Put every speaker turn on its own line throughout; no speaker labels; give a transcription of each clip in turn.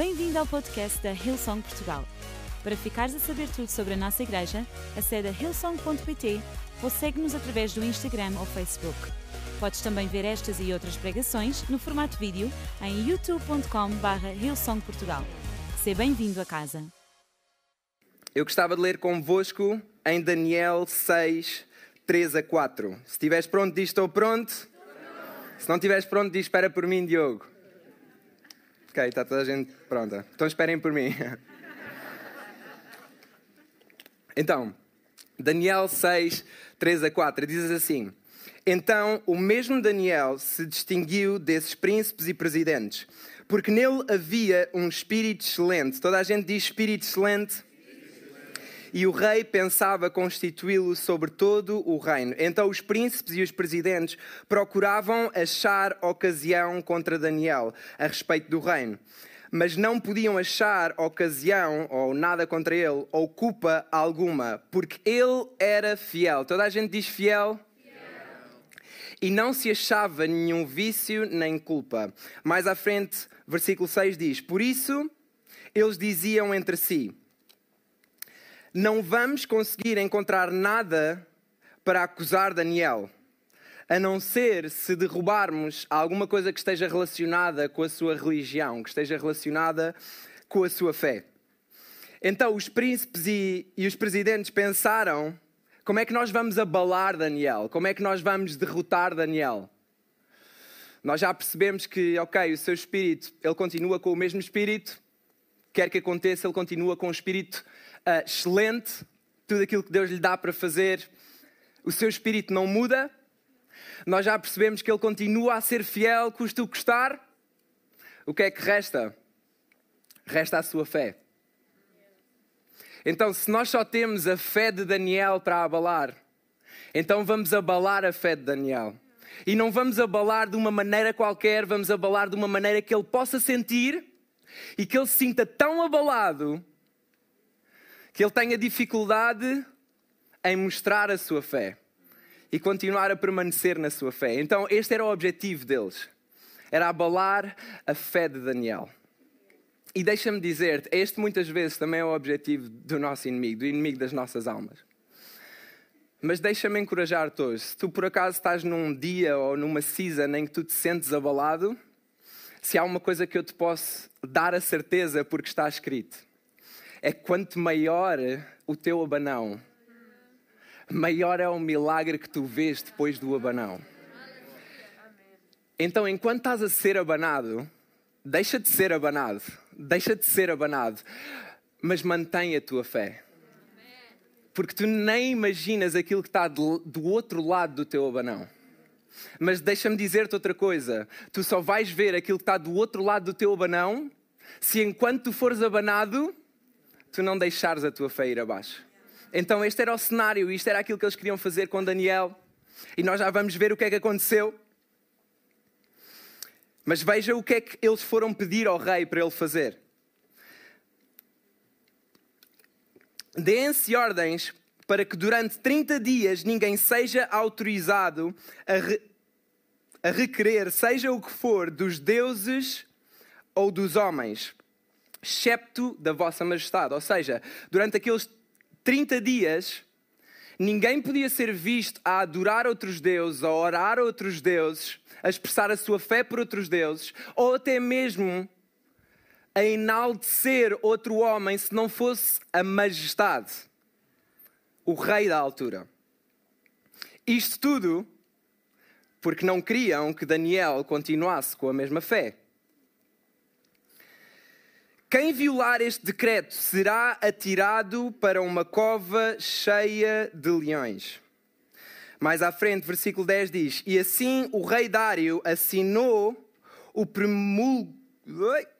Bem-vindo ao podcast da Hillsong Portugal. Para ficares a saber tudo sobre a nossa igreja, acede a hillsong.pt ou segue-nos através do Instagram ou Facebook. Podes também ver estas e outras pregações no formato vídeo em youtube.com.br hillsongportugal. Seja bem-vindo a casa.
Eu gostava de ler convosco em Daniel 6, 3 a 4. Se estiveres pronto, diz estou pronto. Se não estiveres pronto, diz espera por mim, Diogo. Ok, está toda a gente pronta. Então esperem por mim. Então, Daniel 6, 3 a 4, diz assim: Então o mesmo Daniel se distinguiu desses príncipes e presidentes, porque nele havia um espírito excelente. Toda a gente diz espírito excelente e o rei pensava constituí-lo sobre todo o reino. Então os príncipes e os presidentes procuravam achar ocasião contra Daniel a respeito do reino. Mas não podiam achar ocasião ou nada contra ele, ou culpa alguma, porque ele era fiel. Toda a gente diz fiel? e não se achava nenhum vício nem culpa. Mais à frente, versículo 6 diz: Por isso eles diziam entre si: não vamos conseguir encontrar nada para acusar Daniel, a não ser se derrubarmos alguma coisa que esteja relacionada com a sua religião, que esteja relacionada com a sua fé. Então os príncipes e, e os presidentes pensaram: como é que nós vamos abalar Daniel? Como é que nós vamos derrotar Daniel? Nós já percebemos que, ok, o seu espírito, ele continua com o mesmo espírito, quer que aconteça, ele continua com o espírito uh, excelente, tudo aquilo que Deus lhe dá para fazer, o seu espírito não muda. Nós já percebemos que ele continua a ser fiel, custa o custar. O que é que resta? Resta a sua fé. Então, se nós só temos a fé de Daniel para abalar, então vamos abalar a fé de Daniel. E não vamos abalar de uma maneira qualquer, vamos abalar de uma maneira que ele possa sentir e que ele se sinta tão abalado que ele tenha dificuldade em mostrar a sua fé e continuar a permanecer na sua fé. Então, este era o objetivo deles: era abalar a fé de Daniel. E deixa-me dizer-te, este muitas vezes também é o objetivo do nosso inimigo, do inimigo das nossas almas. Mas deixa-me encorajar-te hoje. Se tu por acaso estás num dia ou numa season em que tu te sentes abalado, se há uma coisa que eu te posso dar a certeza porque está escrito, é quanto maior o teu abanão, maior é o milagre que tu vês depois do abanão. Então, enquanto estás a ser abanado, deixa de ser abanado, deixa de ser abanado, mas mantém a tua fé. Porque tu nem imaginas aquilo que está do outro lado do teu abanão. Mas deixa-me dizer-te outra coisa: tu só vais ver aquilo que está do outro lado do teu abanão se enquanto tu fores abanado, tu não deixares a tua fé ir abaixo. Então, este era o cenário, isto era aquilo que eles queriam fazer com Daniel. E nós já vamos ver o que é que aconteceu. Mas veja o que é que eles foram pedir ao rei para ele fazer. Deem-se ordens para que durante 30 dias ninguém seja autorizado a, re a requerer, seja o que for, dos deuses ou dos homens excepto da vossa majestade. Ou seja, durante aqueles 30 dias, ninguém podia ser visto a adorar outros deuses, a orar a outros deuses, a expressar a sua fé por outros deuses, ou até mesmo a enaltecer outro homem se não fosse a majestade, o rei da altura. Isto tudo porque não queriam que Daniel continuasse com a mesma fé. Quem violar este decreto será atirado para uma cova cheia de leões. Mais à frente, versículo 10 diz: E assim o rei Dário assinou o premulgo.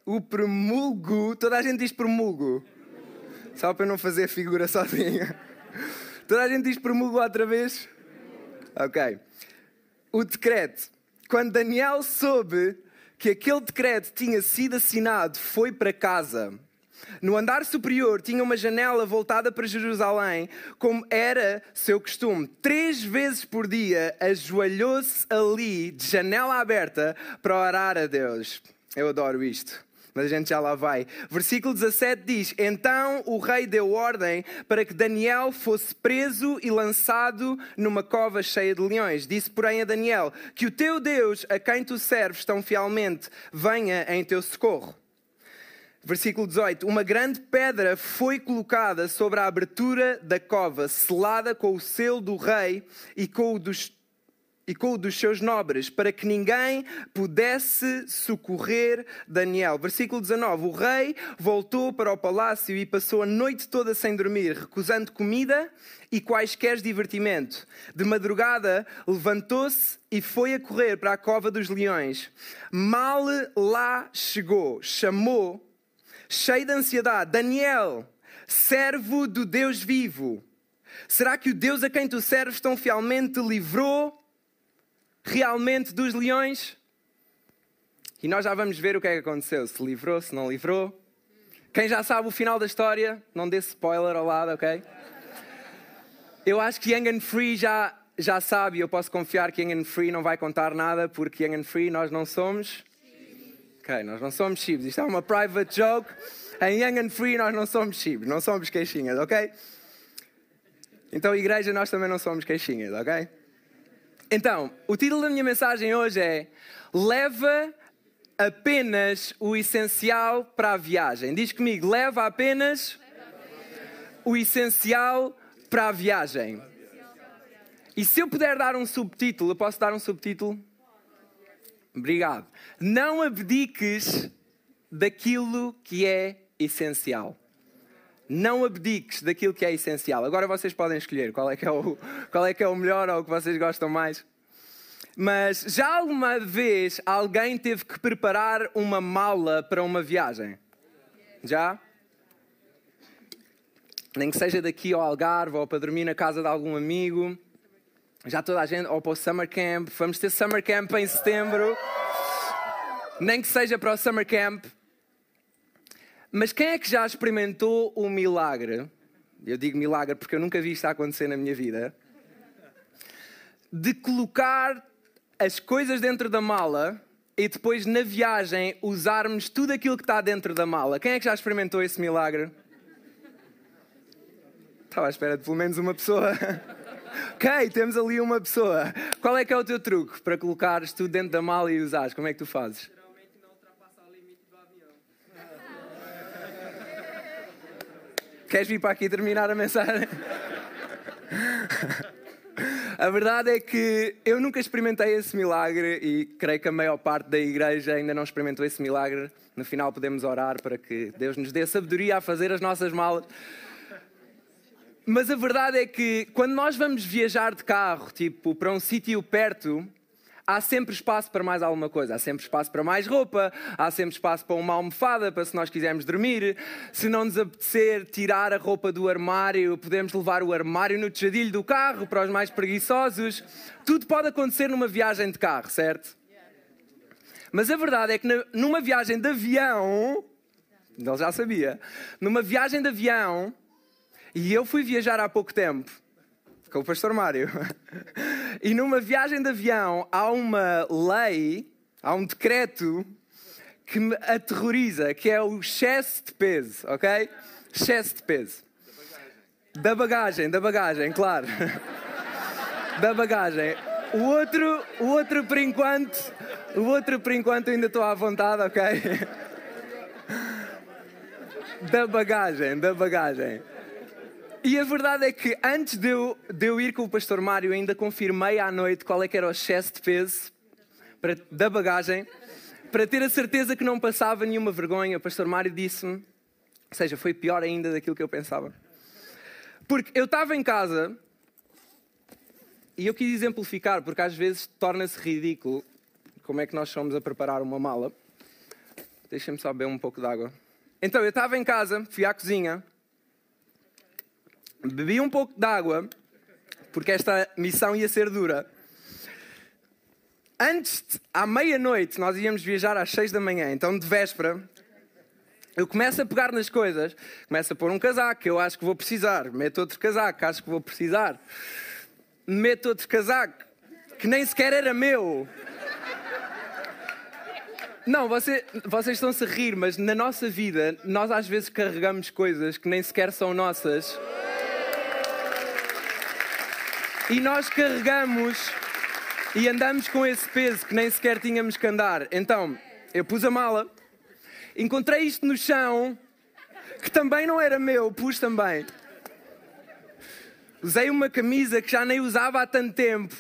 O premulgo. Toda a gente diz premulgo. Só para não fazer figura sozinha. Toda a gente diz premulgo outra vez? Ok. O decreto. Quando Daniel soube que aquele decreto tinha sido assinado foi para casa. No andar superior tinha uma janela voltada para Jerusalém, como era seu costume. Três vezes por dia ajoelhou-se ali, de janela aberta, para orar a Deus. Eu adoro isto. Mas a gente já lá vai. Versículo 17 diz: Então o rei deu ordem para que Daniel fosse preso e lançado numa cova cheia de leões. Disse, porém, a Daniel: Que o teu Deus, a quem tu serves tão fielmente, venha em teu socorro. Versículo 18: Uma grande pedra foi colocada sobre a abertura da cova, selada com o selo do rei e com o dos e com o dos seus nobres, para que ninguém pudesse socorrer Daniel. Versículo 19: O rei voltou para o palácio e passou a noite toda sem dormir, recusando comida e quaisquer divertimento. De madrugada levantou-se e foi a correr para a cova dos leões. Mal lá chegou, chamou, cheio de ansiedade: Daniel, servo do Deus vivo. Será que o Deus a quem tu serves tão fielmente te livrou realmente dos leões? E nós já vamos ver o que é que aconteceu. Se livrou, se não livrou. Quem já sabe o final da história, não dê spoiler ao lado, ok? Eu acho que Young and Free já, já sabe, eu posso confiar que Young and Free não vai contar nada, porque Young and Free nós não somos. Ok, nós não somos chibs. Isto é uma private joke. Em Young and Free nós não somos chibs, não somos queixinhas, ok? Então, igreja, nós também não somos queixinhas, ok? Então, o título da minha mensagem hoje é Leva apenas o essencial para a viagem. Diz comigo, leva apenas o essencial para a viagem. E se eu puder dar um subtítulo, eu posso dar um subtítulo? Obrigado. Não abdiques daquilo que é essencial. Não abdiques daquilo que é essencial. Agora vocês podem escolher qual é que é o, qual é, que é o melhor ou o que vocês gostam mais. Mas já alguma vez alguém teve que preparar uma mala para uma viagem? Já? Nem que seja daqui ao Algarve ou para dormir na casa de algum amigo. Já toda a gente, ou para o Summer Camp. Vamos ter Summer Camp em setembro. Nem que seja para o Summer Camp. Mas quem é que já experimentou o milagre? Eu digo milagre porque eu nunca vi isto acontecer na minha vida. De colocar as coisas dentro da mala e depois na viagem usarmos tudo aquilo que está dentro da mala. Quem é que já experimentou esse milagre? Estava à espera de pelo menos uma pessoa. ok, temos ali uma pessoa. Qual é que é o teu truque para colocares tudo dentro da mala e usares? Como é que tu fazes? Queres vir para aqui terminar a mensagem? a verdade é que eu nunca experimentei esse milagre e creio que a maior parte da igreja ainda não experimentou esse milagre. No final podemos orar para que Deus nos dê sabedoria a fazer as nossas malas. Mas a verdade é que quando nós vamos viajar de carro, tipo, para um sítio perto, há sempre espaço para mais alguma coisa. Há sempre espaço para mais roupa, há sempre espaço para uma almofada, para se nós quisermos dormir. Se não nos apetecer tirar a roupa do armário, podemos levar o armário no tejadilho do carro para os mais preguiçosos. Tudo pode acontecer numa viagem de carro, certo? Mas a verdade é que numa viagem de avião, ele já sabia, numa viagem de avião, e eu fui viajar há pouco tempo, com o pastor Mário. E numa viagem de avião há uma lei, há um decreto que me aterroriza, que é o excesso de peso, ok? Excesso de peso. Da bagagem, da bagagem, claro. Da bagagem. O outro, o outro por enquanto, o outro por enquanto ainda estou à vontade, ok? Da bagagem, da bagagem. E a verdade é que antes de eu, de eu ir com o pastor Mário, ainda confirmei à noite qual é que era o excesso de peso para, da bagagem, para ter a certeza que não passava nenhuma vergonha. O pastor Mário disse-me, ou seja, foi pior ainda daquilo que eu pensava. Porque eu estava em casa e eu quis exemplificar, porque às vezes torna-se ridículo como é que nós somos a preparar uma mala. Deixem-me só beber um pouco de água. Então, eu estava em casa, fui à cozinha, bebi um pouco de água, porque esta missão ia ser dura. Antes, à meia-noite, nós íamos viajar às seis da manhã, então de véspera, eu começo a pegar nas coisas, começo a pôr um casaco, eu acho que vou precisar, meto outro casaco, acho que vou precisar, meto outro casaco, que nem sequer era meu. Não, você, vocês estão-se a rir, mas na nossa vida, nós às vezes carregamos coisas que nem sequer são nossas. E nós carregamos e andamos com esse peso que nem sequer tínhamos que andar. Então, eu pus a mala, encontrei isto no chão, que também não era meu, pus também. Usei uma camisa que já nem usava há tanto tempo.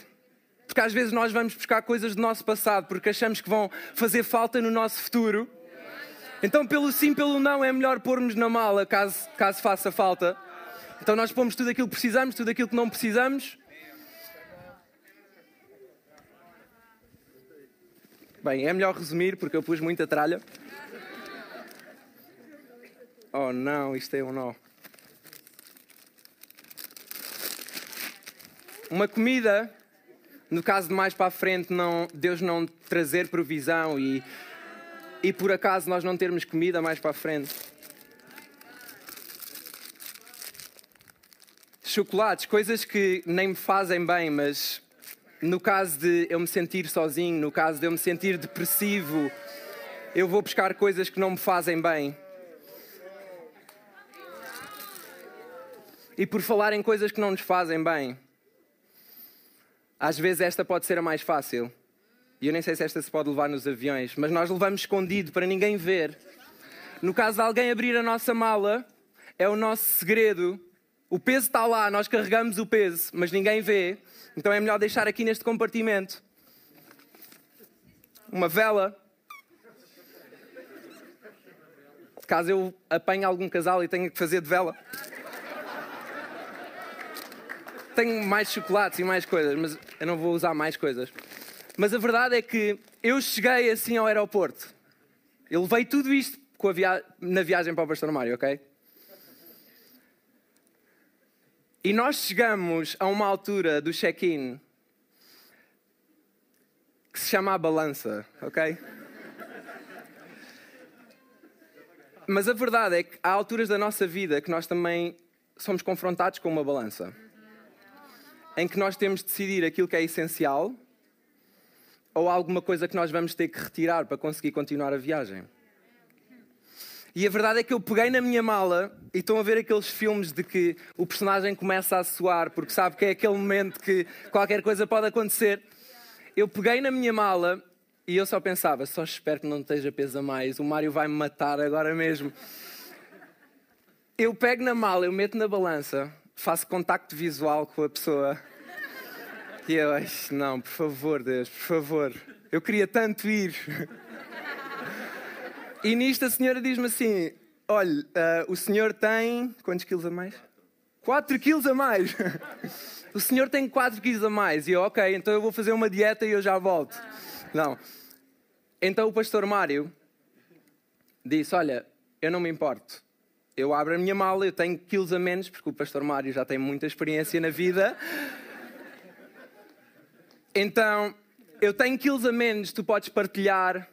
Porque às vezes nós vamos buscar coisas do nosso passado porque achamos que vão fazer falta no nosso futuro. Então, pelo sim, pelo não, é melhor pormos na mala caso, caso faça falta. Então, nós pomos tudo aquilo que precisamos, tudo aquilo que não precisamos. Bem, é melhor resumir porque eu pus muita tralha. Oh não, isto é um nó. Uma comida, no caso de mais para a frente, não, Deus não trazer provisão e, e por acaso nós não termos comida mais para a frente. Chocolates, coisas que nem me fazem bem, mas no caso de eu me sentir sozinho, no caso de eu me sentir depressivo, eu vou buscar coisas que não me fazem bem. E por falar em coisas que não nos fazem bem, às vezes esta pode ser a mais fácil. E eu nem sei se esta se pode levar nos aviões, mas nós levamos escondido para ninguém ver. No caso de alguém abrir a nossa mala, é o nosso segredo. O peso está lá, nós carregamos o peso, mas ninguém vê. Então é melhor deixar aqui neste compartimento. Uma vela. Caso eu apanhe algum casal e tenha que fazer de vela tenho mais chocolates e mais coisas, mas eu não vou usar mais coisas. Mas a verdade é que eu cheguei assim ao aeroporto. Eu levei tudo isto via... na viagem para o Pastor Mário, ok? E nós chegamos a uma altura do check-in que se chama a balança, ok? Mas a verdade é que há alturas da nossa vida que nós também somos confrontados com uma balança em que nós temos de decidir aquilo que é essencial ou alguma coisa que nós vamos ter que retirar para conseguir continuar a viagem. E a verdade é que eu peguei na minha mala e estão a ver aqueles filmes de que o personagem começa a suar porque sabe que é aquele momento que qualquer coisa pode acontecer. Eu peguei na minha mala e eu só pensava, só espero que não esteja peso a mais, o Mário vai me matar agora mesmo. Eu pego na mala, eu meto na balança faço contacto visual com a pessoa. E eu, não, por favor, Deus, por favor. Eu queria tanto ir. E nisto a senhora diz-me assim: olha, uh, o senhor tem. Quantos quilos a mais? 4 quilos a mais. o senhor tem 4 quilos a mais. E eu, ok, então eu vou fazer uma dieta e eu já volto. Não. Então o pastor Mário disse: Olha, eu não me importo eu abro a minha mala, eu tenho quilos a menos, porque o pastor Mário já tem muita experiência na vida. Então, eu tenho quilos a menos, tu podes partilhar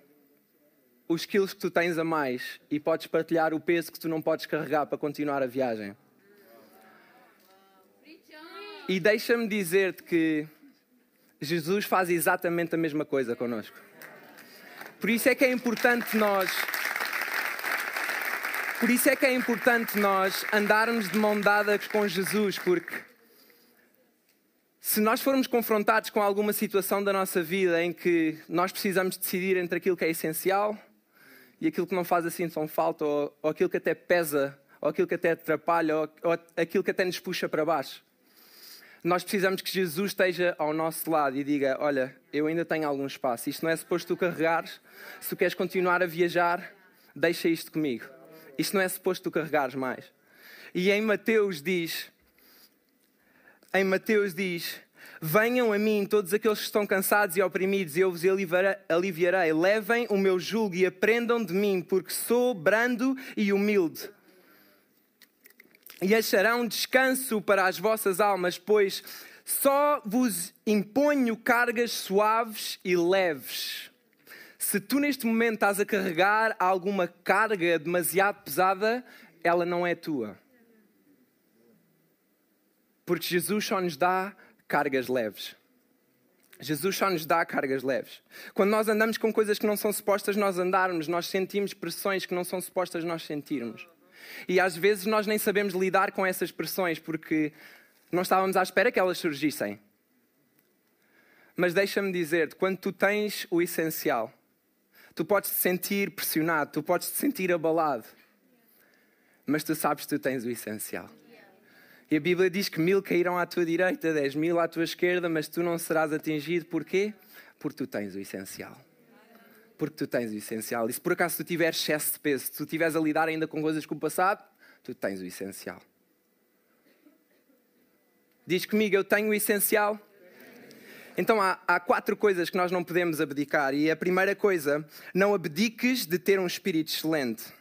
os quilos que tu tens a mais e podes partilhar o peso que tu não podes carregar para continuar a viagem. E deixa-me dizer-te que Jesus faz exatamente a mesma coisa connosco. Por isso é que é importante nós por isso é que é importante nós andarmos de mão dada com Jesus, porque se nós formos confrontados com alguma situação da nossa vida em que nós precisamos decidir entre aquilo que é essencial e aquilo que não faz assim tão falta, ou, ou aquilo que até pesa, ou aquilo que até atrapalha, ou, ou aquilo que até nos puxa para baixo, nós precisamos que Jesus esteja ao nosso lado e diga: Olha, eu ainda tenho algum espaço, isto não é suposto tu carregares, se tu queres continuar a viajar, deixa isto comigo. Isto não é suposto tu carregares mais. E em Mateus diz, em Mateus diz, venham a mim todos aqueles que estão cansados e oprimidos e eu vos aliviarei. Levem o meu jugo e aprendam de mim, porque sou brando e humilde. E acharão descanso para as vossas almas, pois só vos imponho cargas suaves e leves. Se tu neste momento estás a carregar alguma carga demasiado pesada, ela não é tua. Porque Jesus só nos dá cargas leves. Jesus só nos dá cargas leves. Quando nós andamos com coisas que não são supostas nós andarmos, nós sentimos pressões que não são supostas nós sentirmos. E às vezes nós nem sabemos lidar com essas pressões porque não estávamos à espera que elas surgissem. Mas deixa-me dizer-te, quando tu tens o essencial, tu podes te sentir pressionado, tu podes te sentir abalado, mas tu sabes que tu tens o essencial. E a Bíblia diz que mil cairão à tua direita, dez mil à tua esquerda, mas tu não serás atingido. Porquê? Porque tu tens o essencial. Porque tu tens o essencial. E se por acaso tu tiveres excesso de peso, se tu estiveres a lidar ainda com coisas com o passado, tu tens o essencial. Diz comigo, eu tenho o essencial. Então há, há, quatro coisas que nós não podemos abdicar. E a primeira coisa, não abdiques de ter um espírito excelente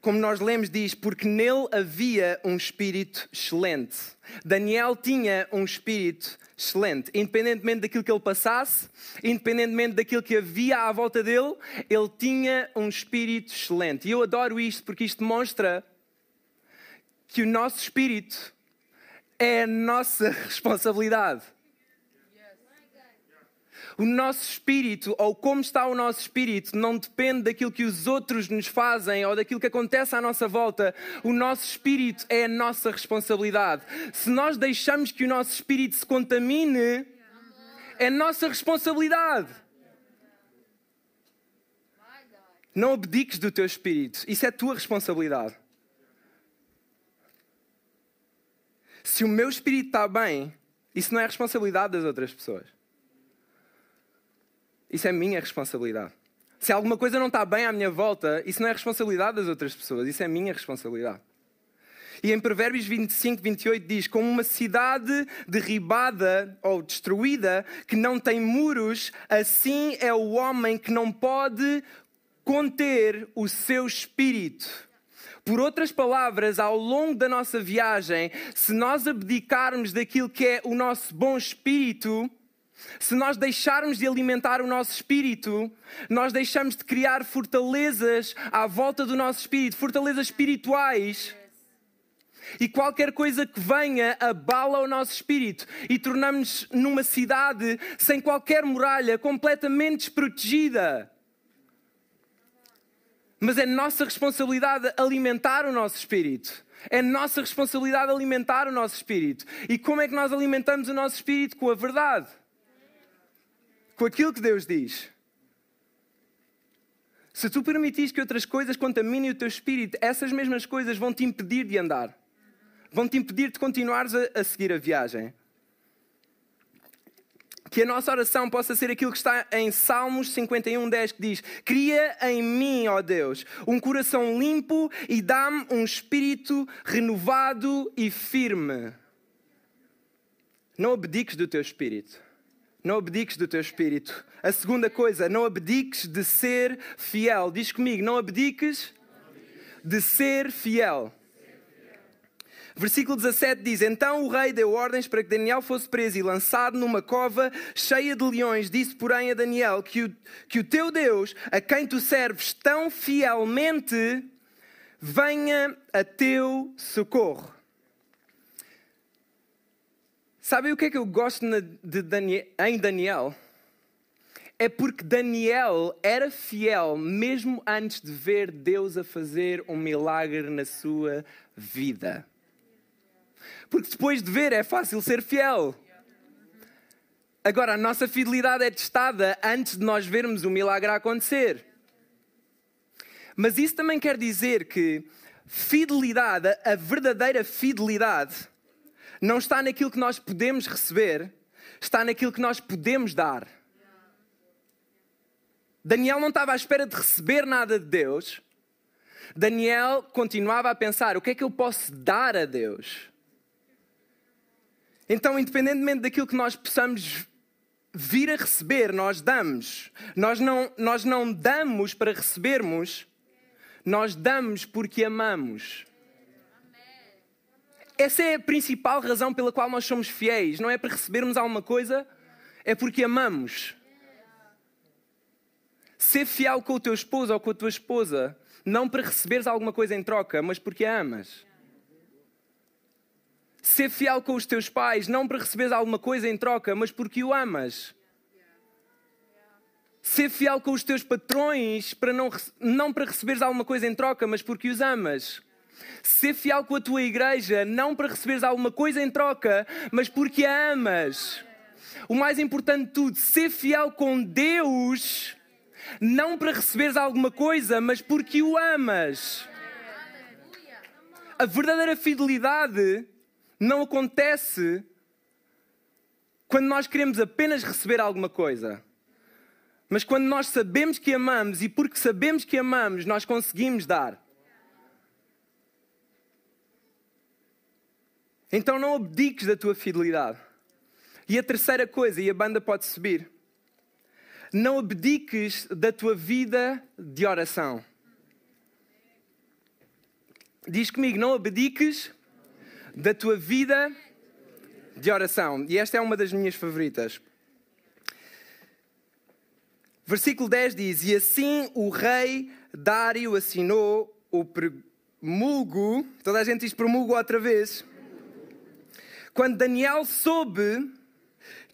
como nós lemos, diz: porque nele havia um espírito excelente. Daniel tinha um espírito excelente. Independentemente daquilo que ele passasse, independentemente daquilo que havia à volta dele, ele tinha um espírito excelente. E eu adoro isto porque isto mostra que o nosso espírito é a nossa responsabilidade o nosso espírito, ou como está o nosso espírito, não depende daquilo que os outros nos fazem ou daquilo que acontece à nossa volta. O nosso espírito é a nossa responsabilidade. Se nós deixamos que o nosso espírito se contamine, é nossa responsabilidade. Não abdiques do teu espírito. Isso é tua responsabilidade. Se o meu espírito está bem, isso não é responsabilidade das outras pessoas. Isso é minha responsabilidade. Se alguma coisa não está bem à minha volta, isso não é responsabilidade das outras pessoas, isso é minha responsabilidade. E em Provérbios 25, 28 diz: Como uma cidade derribada ou destruída que não tem muros, assim é o homem que não pode conter o seu espírito. Por outras palavras, ao longo da nossa viagem, se nós abdicarmos daquilo que é o nosso bom espírito, se nós deixarmos de alimentar o nosso espírito, nós deixamos de criar fortalezas à volta do nosso espírito, fortalezas espirituais. E qualquer coisa que venha abala o nosso espírito e tornamos-nos numa cidade sem qualquer muralha, completamente desprotegida. Mas é nossa responsabilidade alimentar o nosso espírito. É nossa responsabilidade alimentar o nosso espírito. E como é que nós alimentamos o nosso espírito? Com a verdade com aquilo que Deus diz. Se tu permitires que outras coisas contaminem o teu espírito, essas mesmas coisas vão te impedir de andar. Vão te impedir de continuares a, a seguir a viagem. Que a nossa oração possa ser aquilo que está em Salmos 51, 10, que diz: Cria em mim, ó Deus, um coração limpo e dá-me um espírito renovado e firme. Não abdiques do teu espírito. Não abdiques do teu espírito. A segunda coisa, não abdiques de ser fiel. Diz comigo, não abdiques de ser fiel. Versículo 17 diz: Então o rei deu ordens para que Daniel fosse preso e lançado numa cova cheia de leões. Disse, porém, a Daniel que o, que o teu Deus, a quem tu serves tão fielmente, venha a teu socorro. Sabe o que é que eu gosto de Daniel, em Daniel? É porque Daniel era fiel mesmo antes de ver Deus a fazer um milagre na sua vida. Porque depois de ver é fácil ser fiel. Agora, a nossa fidelidade é testada antes de nós vermos o milagre acontecer. Mas isso também quer dizer que fidelidade, a verdadeira fidelidade, não está naquilo que nós podemos receber, está naquilo que nós podemos dar. Daniel não estava à espera de receber nada de Deus. Daniel continuava a pensar: o que é que eu posso dar a Deus? Então, independentemente daquilo que nós possamos vir a receber, nós damos. Nós não, nós não damos para recebermos, nós damos porque amamos. Essa é a principal razão pela qual nós somos fiéis. Não é para recebermos alguma coisa, é porque amamos. Ser fiel com o teu esposo ou com a tua esposa, não para receberes alguma coisa em troca, mas porque a amas. Ser fiel com os teus pais, não para receberes alguma coisa em troca, mas porque o amas. Ser fiel com os teus patrões para não, não para receberes alguma coisa em troca, mas porque os amas. Ser fiel com a tua igreja, não para receberes alguma coisa em troca, mas porque a amas. O mais importante de tudo, ser fiel com Deus, não para receberes alguma coisa, mas porque o amas. A verdadeira fidelidade não acontece quando nós queremos apenas receber alguma coisa. Mas quando nós sabemos que amamos e porque sabemos que amamos, nós conseguimos dar. Então não abdiques da tua fidelidade. E a terceira coisa, e a banda pode subir, não abdiques da tua vida de oração. Diz comigo, não abdiques da tua vida de oração. E esta é uma das minhas favoritas. Versículo 10 diz: E assim o rei Dário assinou o promulgo. Toda a gente diz promulgo outra vez. Quando Daniel soube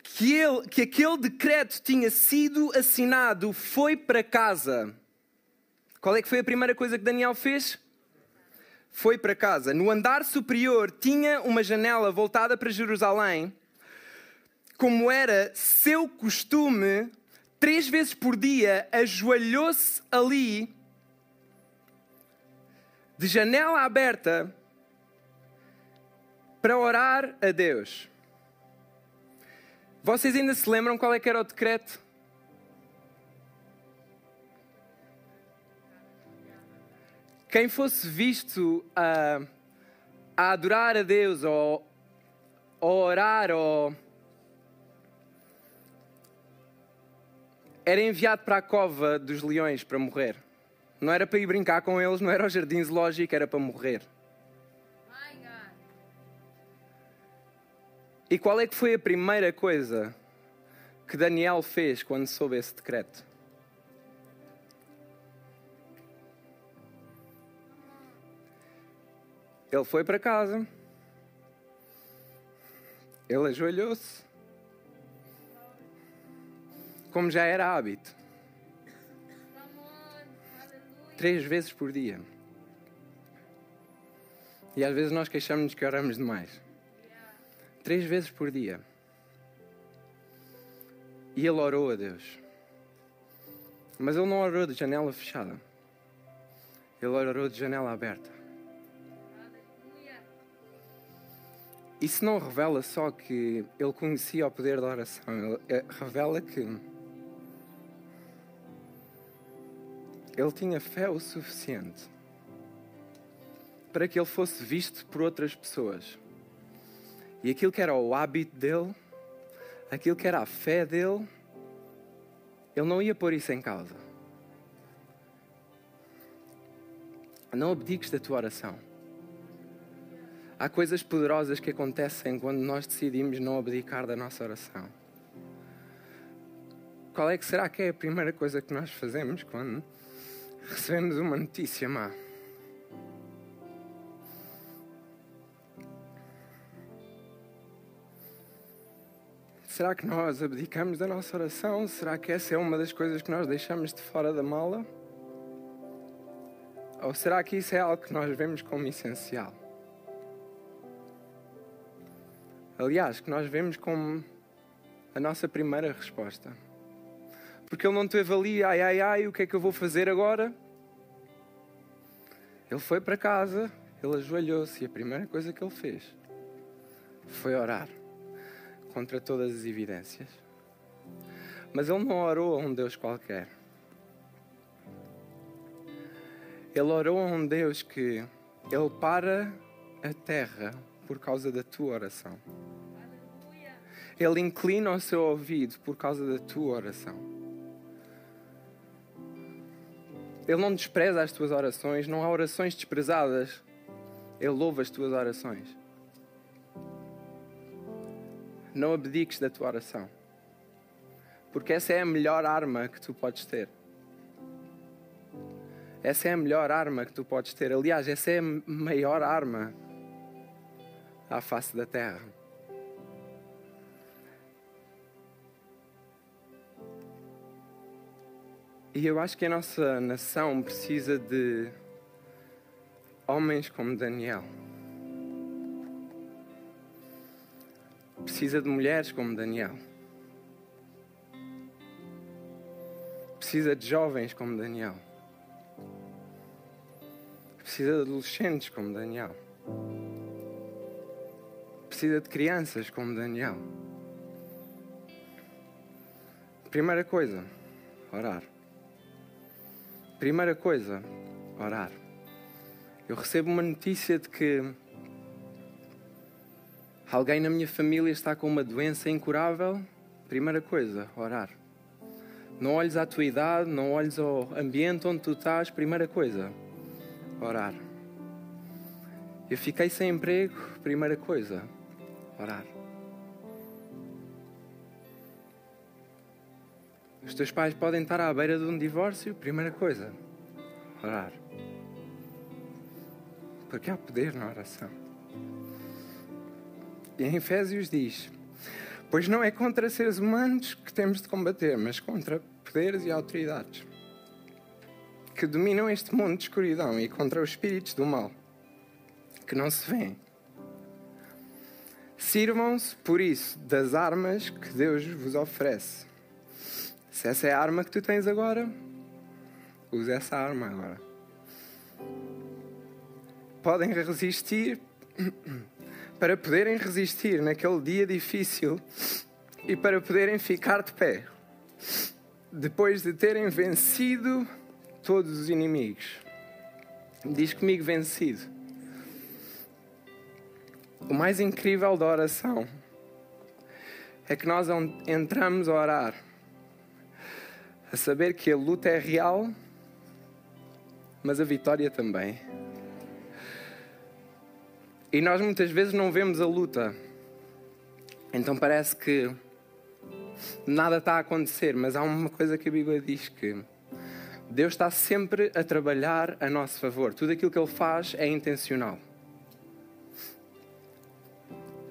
que, ele, que aquele decreto tinha sido assinado, foi para casa. Qual é que foi a primeira coisa que Daniel fez? Foi para casa. No andar superior tinha uma janela voltada para Jerusalém. Como era seu costume, três vezes por dia ajoelhou-se ali, de janela aberta, para orar a Deus. Vocês ainda se lembram qual é que era o decreto? Quem fosse visto a, a adorar a Deus ou a orar ou era enviado para a cova dos leões para morrer. Não era para ir brincar com eles, não era ao jardim zoológico, era para morrer. E qual é que foi a primeira coisa que Daniel fez quando soube esse decreto? Ele foi para casa. Ele ajoelhou-se. Como já era hábito. Três vezes por dia. E às vezes nós queixamos-nos que oramos demais três vezes por dia. E ele orou a Deus. Mas ele não orou de janela fechada. Ele orou de janela aberta. Isso não revela só que ele conhecia o poder da oração, eh, revela que ele tinha fé o suficiente para que ele fosse visto por outras pessoas. E aquilo que era o hábito dele, aquilo que era a fé dele, ele não ia pôr isso em causa. Não abdiques da tua oração. Há coisas poderosas que acontecem quando nós decidimos não abdicar da nossa oração. Qual é que será que é a primeira coisa que nós fazemos quando recebemos uma notícia má? Será que nós abdicamos da nossa oração? Será que essa é uma das coisas que nós deixamos de fora da mala? Ou será que isso é algo que nós vemos como essencial? Aliás, que nós vemos como a nossa primeira resposta. Porque ele não teve ali, ai, ai, ai, o que é que eu vou fazer agora? Ele foi para casa, ele ajoelhou-se e a primeira coisa que ele fez foi orar contra todas as evidências. Mas ele não orou a um Deus qualquer. Ele orou a um Deus que ele para a terra por causa da tua oração. Ele inclina o seu ouvido por causa da tua oração. Ele não despreza as tuas orações, não há orações desprezadas. Ele louva as tuas orações. Não abdiques da tua oração. Porque essa é a melhor arma que tu podes ter. Essa é a melhor arma que tu podes ter. Aliás, essa é a maior arma à face da terra. E eu acho que a nossa nação precisa de homens como Daniel. Precisa de mulheres como Daniel. Precisa de jovens como Daniel. Precisa de adolescentes como Daniel. Precisa de crianças como Daniel. Primeira coisa, orar. Primeira coisa, orar. Eu recebo uma notícia de que alguém na minha família está com uma doença incurável. Primeira coisa, orar. Não olhes à tua idade, não olhes ao ambiente onde tu estás. Primeira coisa, orar. Eu fiquei sem emprego. Primeira coisa, orar. Os teus pais podem estar à beira de um divórcio. Primeira coisa, orar. Porque há poder na oração. Em Efésios diz: Pois não é contra seres humanos que temos de combater, mas contra poderes e autoridades que dominam este mundo de escuridão e contra os espíritos do mal que não se vêem. Sirvam-se, por isso, das armas que Deus vos oferece. Se essa é a arma que tu tens agora, use essa arma agora. Podem resistir para poderem resistir naquele dia difícil e para poderem ficar de pé depois de terem vencido todos os inimigos. Diz comigo vencido. O mais incrível da oração é que nós entramos a orar a saber que a luta é real, mas a vitória também. E nós muitas vezes não vemos a luta. Então parece que nada está a acontecer, mas há uma coisa que a Bíblia diz que Deus está sempre a trabalhar a nosso favor. Tudo aquilo que Ele faz é intencional.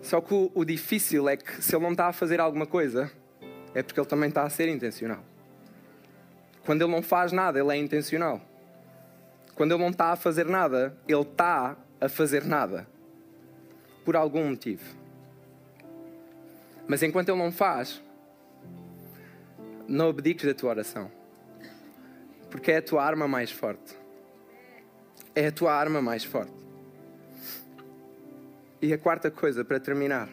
Só que o, o difícil é que se Ele não está a fazer alguma coisa, é porque Ele também está a ser intencional. Quando Ele não faz nada, Ele é intencional. Quando Ele não está a fazer nada, Ele está a fazer nada. Por algum motivo. Mas enquanto Ele não faz, não abdiques da tua oração. Porque é a tua arma mais forte. É a tua arma mais forte. E a quarta coisa, para terminar,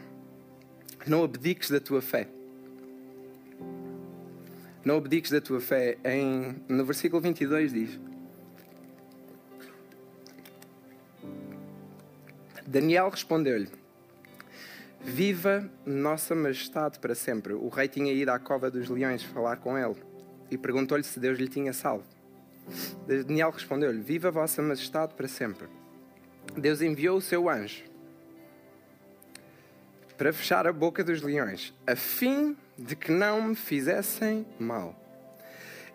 não abdiques da tua fé. Não abdiques da tua fé. Em, no versículo 22 diz: Daniel respondeu-lhe: Viva Nossa Majestade para sempre. O rei tinha ido à cova dos leões falar com ele e perguntou-lhe se Deus lhe tinha salvo. Daniel respondeu-lhe: Viva Vossa Majestade para sempre. Deus enviou o seu anjo para fechar a boca dos leões, a fim de que não me fizessem mal.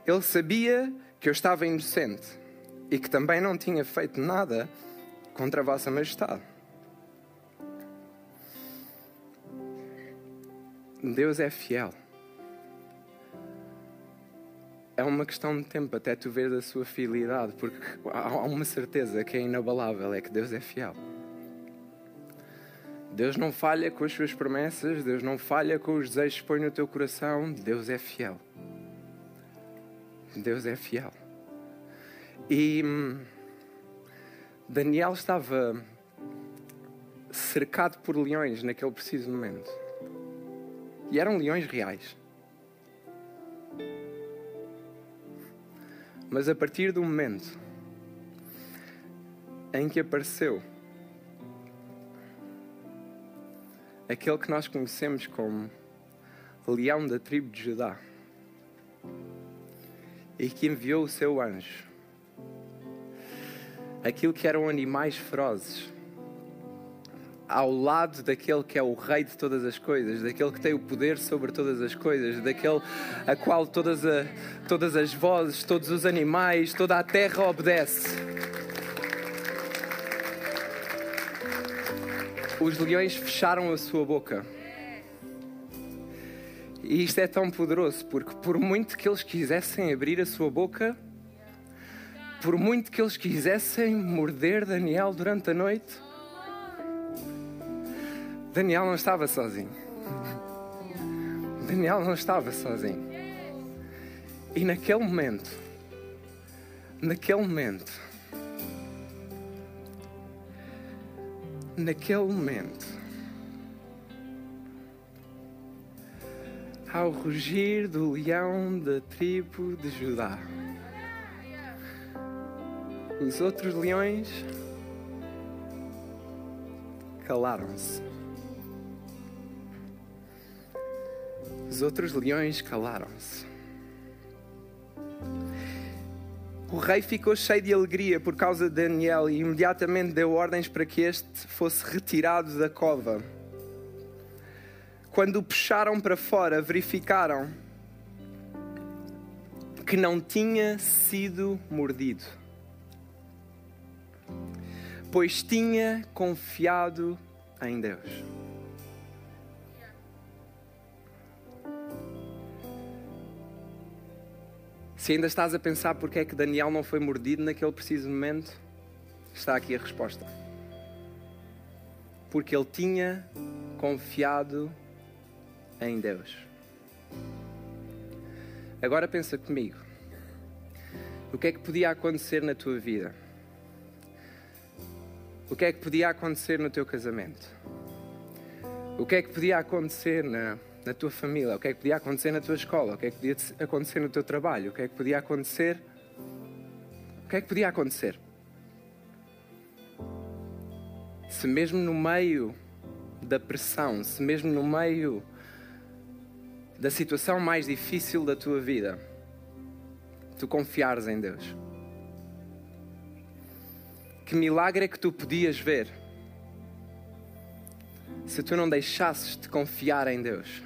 Ele sabia que eu estava inocente e que também não tinha feito nada contra Vossa Majestade. Deus é fiel. É uma questão de tempo até tu ver a sua fidelidade, porque há uma certeza que é inabalável, é que Deus é fiel. Deus não falha com as suas promessas, Deus não falha com os desejos que põe no teu coração, Deus é fiel. Deus é fiel. E hum, Daniel estava cercado por leões naquele preciso momento. E eram leões reais. Mas a partir do momento em que apareceu aquele que nós conhecemos como leão da tribo de Judá e que enviou o seu anjo, aquilo que eram animais ferozes ao lado daquele que é o rei de todas as coisas, daquele que tem o poder sobre todas as coisas, daquele a qual todas, a, todas as vozes, todos os animais, toda a terra obedece. Os leões fecharam a sua boca. E isto é tão poderoso, porque por muito que eles quisessem abrir a sua boca, por muito que eles quisessem morder Daniel durante a noite, Daniel não estava sozinho. Daniel não estava sozinho. E naquele momento, naquele momento, naquele momento, ao rugir do leão da tribo de Judá, os outros leões calaram-se. Os outros leões calaram-se. O rei ficou cheio de alegria por causa de Daniel e imediatamente deu ordens para que este fosse retirado da cova. Quando o puxaram para fora, verificaram que não tinha sido mordido, pois tinha confiado em Deus. Se ainda estás a pensar porque é que Daniel não foi mordido naquele preciso momento, está aqui a resposta. Porque ele tinha confiado em Deus. Agora pensa comigo. O que é que podia acontecer na tua vida? O que é que podia acontecer no teu casamento? O que é que podia acontecer na na tua família, o que é que podia acontecer na tua escola, o que é que podia acontecer no teu trabalho, o que é que podia acontecer. O que é que podia acontecer? Se mesmo no meio da pressão, se mesmo no meio da situação mais difícil da tua vida, tu confiares em Deus. Que milagre é que tu podias ver se tu não deixasses de confiar em Deus?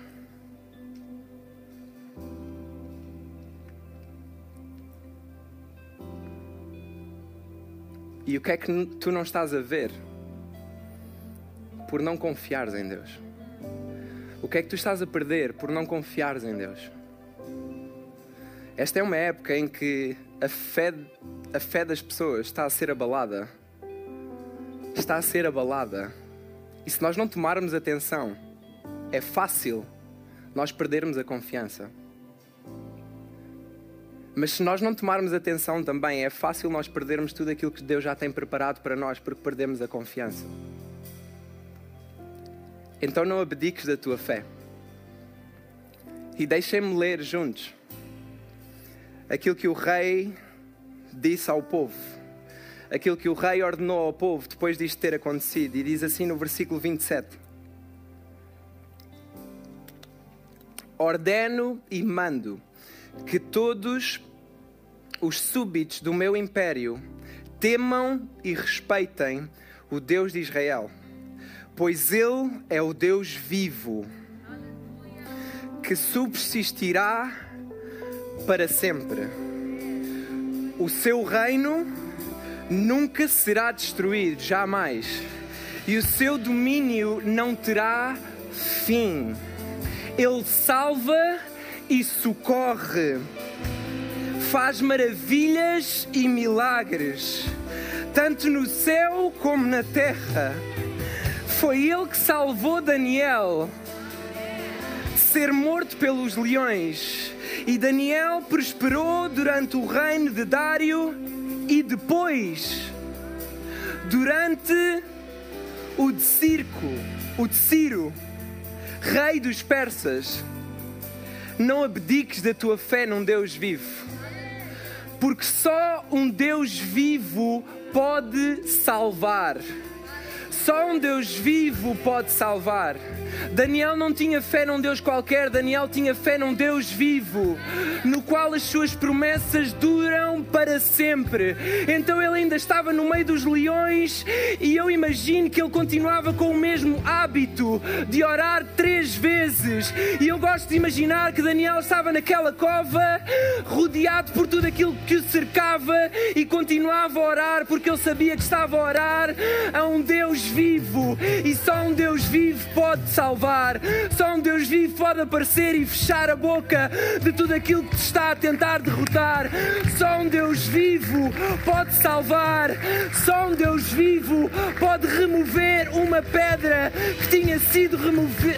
E o que é que tu não estás a ver por não confiares em Deus? O que é que tu estás a perder por não confiares em Deus? Esta é uma época em que a fé, a fé das pessoas está a ser abalada. Está a ser abalada. E se nós não tomarmos atenção, é fácil nós perdermos a confiança. Mas se nós não tomarmos atenção também, é fácil nós perdermos tudo aquilo que Deus já tem preparado para nós porque perdemos a confiança. Então não abdiques da tua fé. E deixem-me ler juntos aquilo que o rei disse ao povo. Aquilo que o rei ordenou ao povo depois disto ter acontecido. E diz assim no versículo 27. Ordeno e mando que todos os súbitos do meu império temam e respeitem o Deus de Israel, pois Ele é o Deus vivo que subsistirá para sempre. O seu reino nunca será destruído, jamais, e o seu domínio não terá fim. Ele salva e socorre, faz maravilhas e milagres, tanto no céu como na terra. Foi ele que salvou Daniel de ser morto pelos leões. E Daniel prosperou durante o reino de Dário e depois, durante o de Circo, o de Ciro, rei dos persas. Não abdiques da tua fé num Deus vivo. Porque só um Deus vivo pode salvar. Só um Deus vivo pode salvar. Daniel não tinha fé num Deus qualquer, Daniel tinha fé num Deus vivo, no qual as suas promessas duram para sempre. Então ele ainda estava no meio dos leões e eu imagino que ele continuava com o mesmo hábito de orar três vezes. E eu gosto de imaginar que Daniel estava naquela cova, rodeado por tudo aquilo que o cercava e continuava a orar porque ele sabia que estava a orar a um Deus vivo e só um Deus vivo pode salvar salvar. Só um Deus vivo pode aparecer e fechar a boca de tudo aquilo que te está a tentar derrotar. Só um Deus vivo pode salvar. Só um Deus vivo pode remover uma pedra que tinha sido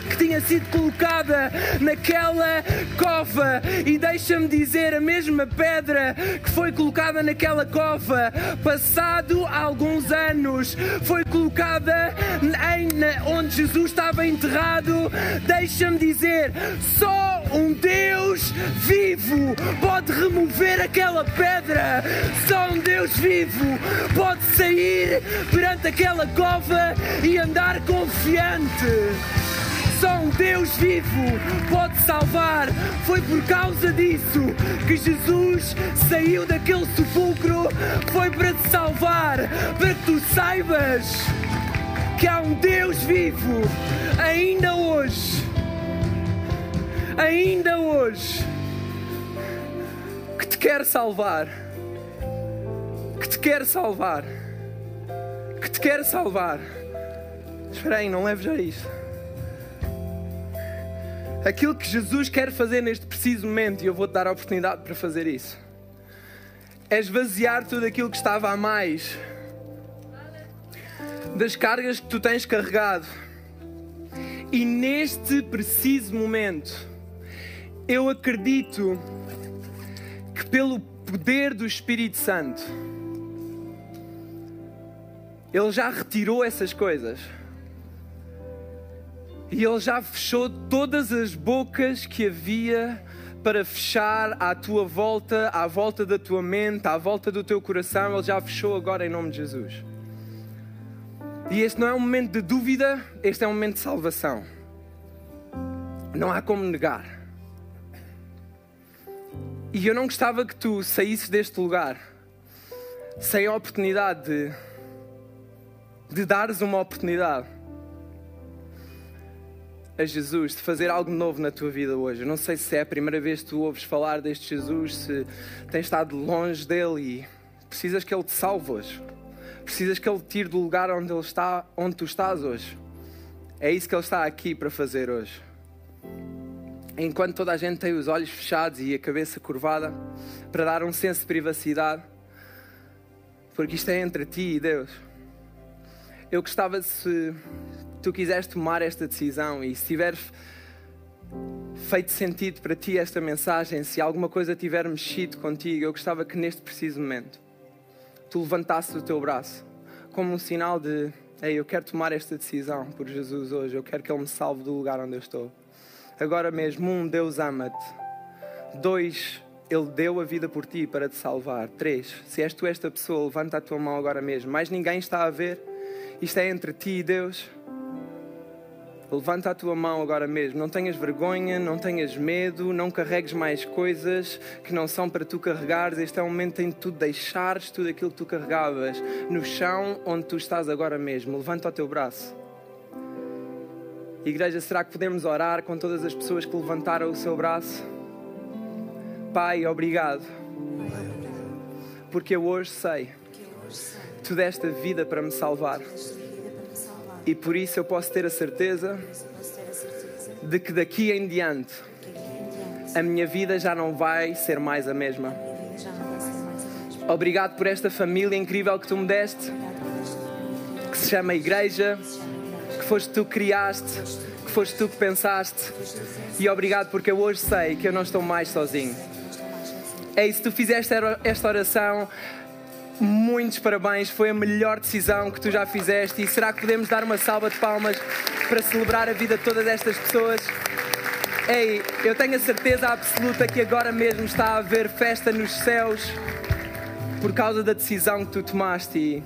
que tinha sido colocada naquela cova. E deixa-me dizer, a mesma pedra que foi colocada naquela cova, passado alguns anos, foi colocada em, onde Jesus estava enterrado. Deixa-me dizer, só um Deus vivo pode remover aquela pedra. Só um Deus vivo pode sair perante aquela cova e andar confiante. Só um Deus vivo pode salvar. Foi por causa disso que Jesus saiu daquele sepulcro. Foi para te salvar, para que tu saibas que há um Deus vivo ainda hoje. Ainda hoje que te quer salvar. Que te quer salvar. Que te quer salvar. Espera aí, não leves já isso aquilo que Jesus quer fazer neste preciso momento, e eu vou-te dar a oportunidade para fazer isso, é esvaziar tudo aquilo que estava a mais das cargas que tu tens carregado. E neste preciso momento, eu acredito que pelo poder do Espírito Santo, Ele já retirou essas coisas. E Ele já fechou todas as bocas que havia para fechar à tua volta, à volta da tua mente, à volta do teu coração. Ele já fechou agora em nome de Jesus. E este não é um momento de dúvida, este é um momento de salvação. Não há como negar. E eu não gostava que tu saísses deste lugar sem a oportunidade de, de dares uma oportunidade a Jesus, de fazer algo novo na tua vida hoje. Eu não sei se é a primeira vez que tu ouves falar deste Jesus, se tens estado longe dele e precisas que ele te salve hoje. Precisas que ele tire do lugar onde ele está, onde tu estás hoje. É isso que ele está aqui para fazer hoje. Enquanto toda a gente tem os olhos fechados e a cabeça curvada para dar um senso de privacidade, porque isto é entre ti e Deus. Eu gostava se tu quiseres tomar esta decisão e se tiver feito sentido para ti esta mensagem, se alguma coisa tiver mexido contigo, eu gostava que neste preciso momento tu levantasses o teu braço como um sinal de Ei, eu quero tomar esta decisão por Jesus hoje, eu quero que Ele me salve do lugar onde eu estou. Agora mesmo, um, Deus ama-te. Dois, Ele deu a vida por ti para te salvar. Três, se és tu esta pessoa, levanta a tua mão agora mesmo. Mais ninguém está a ver. Isto é entre ti e Deus. Levanta a tua mão agora mesmo. Não tenhas vergonha, não tenhas medo, não carregues mais coisas que não são para tu carregares. Este é o momento em que tu deixares tudo aquilo que tu carregavas no chão onde tu estás agora mesmo. Levanta o teu braço. Igreja, será que podemos orar com todas as pessoas que levantaram o seu braço? Pai, obrigado. Porque eu hoje sei que tu deste a vida para me salvar. E por isso eu posso ter a certeza de que daqui em diante a minha vida já não vai ser mais a mesma. Obrigado por esta família incrível que tu me deste, que se chama Igreja, que foste tu que criaste, que foste tu que pensaste. E obrigado porque eu hoje sei que eu não estou mais sozinho. É isso, tu fizeste esta oração muitos parabéns, foi a melhor decisão que tu já fizeste. E será que podemos dar uma salva de palmas para celebrar a vida de todas estas pessoas? Ei, eu tenho a certeza absoluta que agora mesmo está a haver festa nos céus por causa da decisão que tu tomaste. E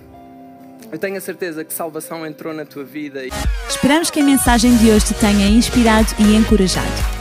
eu tenho a certeza que salvação entrou na tua vida.
Esperamos que a mensagem de hoje te tenha inspirado e encorajado.